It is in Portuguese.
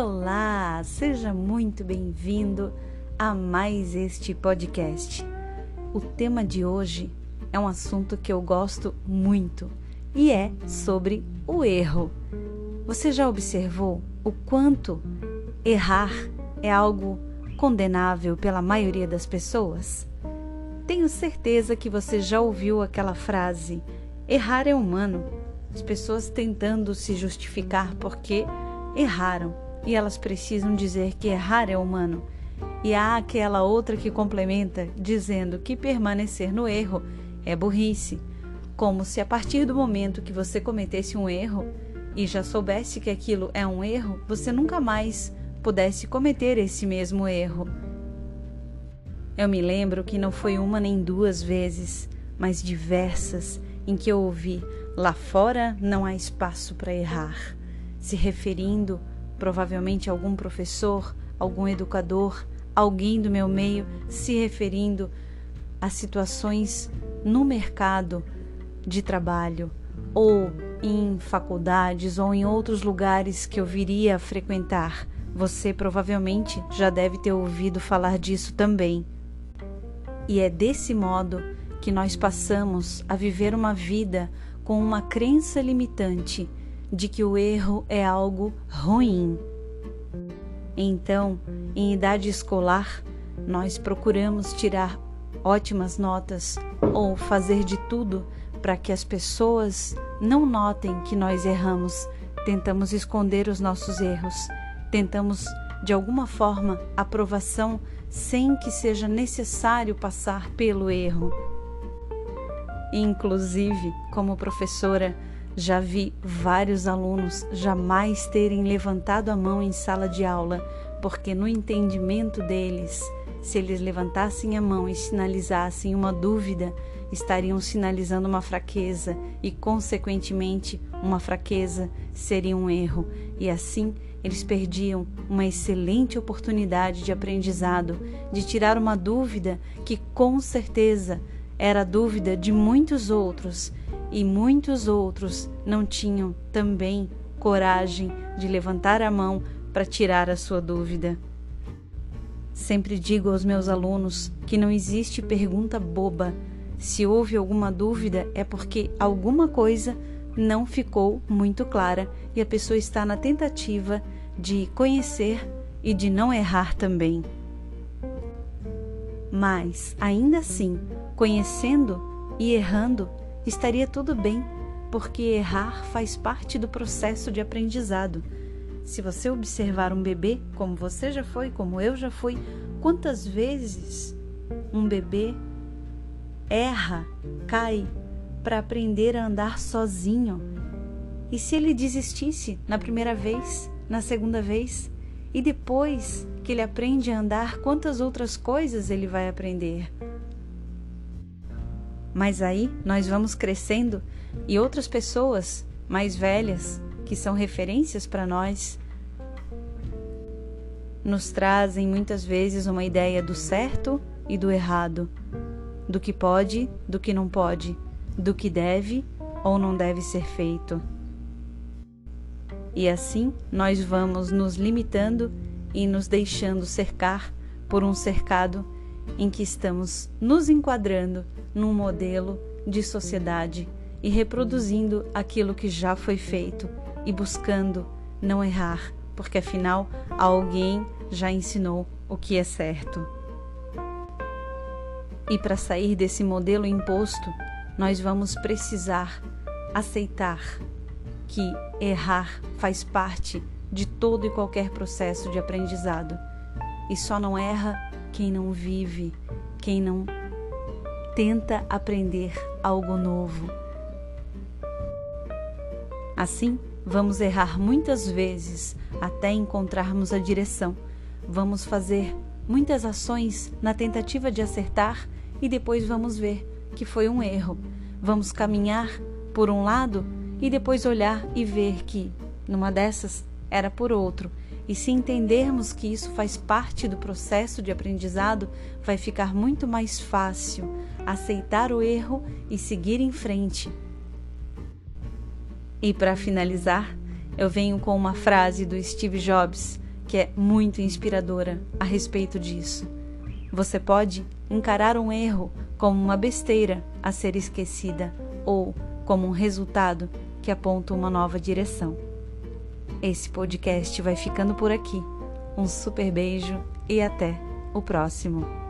Olá, seja muito bem-vindo a mais este podcast. O tema de hoje é um assunto que eu gosto muito e é sobre o erro. Você já observou o quanto errar é algo condenável pela maioria das pessoas? Tenho certeza que você já ouviu aquela frase: errar é humano. As pessoas tentando se justificar porque erraram e elas precisam dizer que errar é humano. E há aquela outra que complementa dizendo que permanecer no erro é burrice, como se a partir do momento que você cometesse um erro e já soubesse que aquilo é um erro, você nunca mais pudesse cometer esse mesmo erro. Eu me lembro que não foi uma nem duas vezes, mas diversas em que eu ouvi: lá fora não há espaço para errar, se referindo provavelmente algum professor, algum educador, alguém do meu meio se referindo a situações no mercado de trabalho ou em faculdades ou em outros lugares que eu viria a frequentar. Você provavelmente já deve ter ouvido falar disso também. E é desse modo que nós passamos a viver uma vida com uma crença limitante de que o erro é algo ruim. Então, em idade escolar, nós procuramos tirar ótimas notas ou fazer de tudo para que as pessoas não notem que nós erramos. Tentamos esconder os nossos erros, tentamos de alguma forma aprovação sem que seja necessário passar pelo erro. Inclusive, como professora, já vi vários alunos jamais terem levantado a mão em sala de aula, porque no entendimento deles, se eles levantassem a mão e sinalizassem uma dúvida, estariam sinalizando uma fraqueza e, consequentemente, uma fraqueza seria um erro, e assim eles perdiam uma excelente oportunidade de aprendizado, de tirar uma dúvida que, com certeza, era a dúvida de muitos outros e muitos outros não tinham também coragem de levantar a mão para tirar a sua dúvida. Sempre digo aos meus alunos que não existe pergunta boba. Se houve alguma dúvida, é porque alguma coisa não ficou muito clara e a pessoa está na tentativa de conhecer e de não errar também. Mas, ainda assim, conhecendo e errando, estaria tudo bem, porque errar faz parte do processo de aprendizado. Se você observar um bebê, como você já foi, como eu já fui, quantas vezes um bebê erra, cai para aprender a andar sozinho? E se ele desistisse na primeira vez, na segunda vez, e depois que ele aprende a andar, quantas outras coisas ele vai aprender? Mas aí nós vamos crescendo e outras pessoas mais velhas, que são referências para nós, nos trazem muitas vezes uma ideia do certo e do errado, do que pode, do que não pode, do que deve ou não deve ser feito. E assim nós vamos nos limitando e nos deixando cercar por um cercado em que estamos nos enquadrando num modelo de sociedade e reproduzindo aquilo que já foi feito e buscando não errar, porque afinal alguém já ensinou o que é certo. E para sair desse modelo imposto, nós vamos precisar aceitar que errar faz parte de todo e qualquer processo de aprendizado. E só não erra quem não vive, quem não tenta aprender algo novo. Assim, vamos errar muitas vezes até encontrarmos a direção. Vamos fazer muitas ações na tentativa de acertar e depois vamos ver que foi um erro. Vamos caminhar por um lado e depois olhar e ver que, numa dessas, era por outro e se entendermos que isso faz parte do processo de aprendizado, vai ficar muito mais fácil aceitar o erro e seguir em frente. E para finalizar, eu venho com uma frase do Steve Jobs que é muito inspiradora a respeito disso. Você pode encarar um erro como uma besteira a ser esquecida ou como um resultado que aponta uma nova direção. Esse podcast vai ficando por aqui. Um super beijo e até o próximo.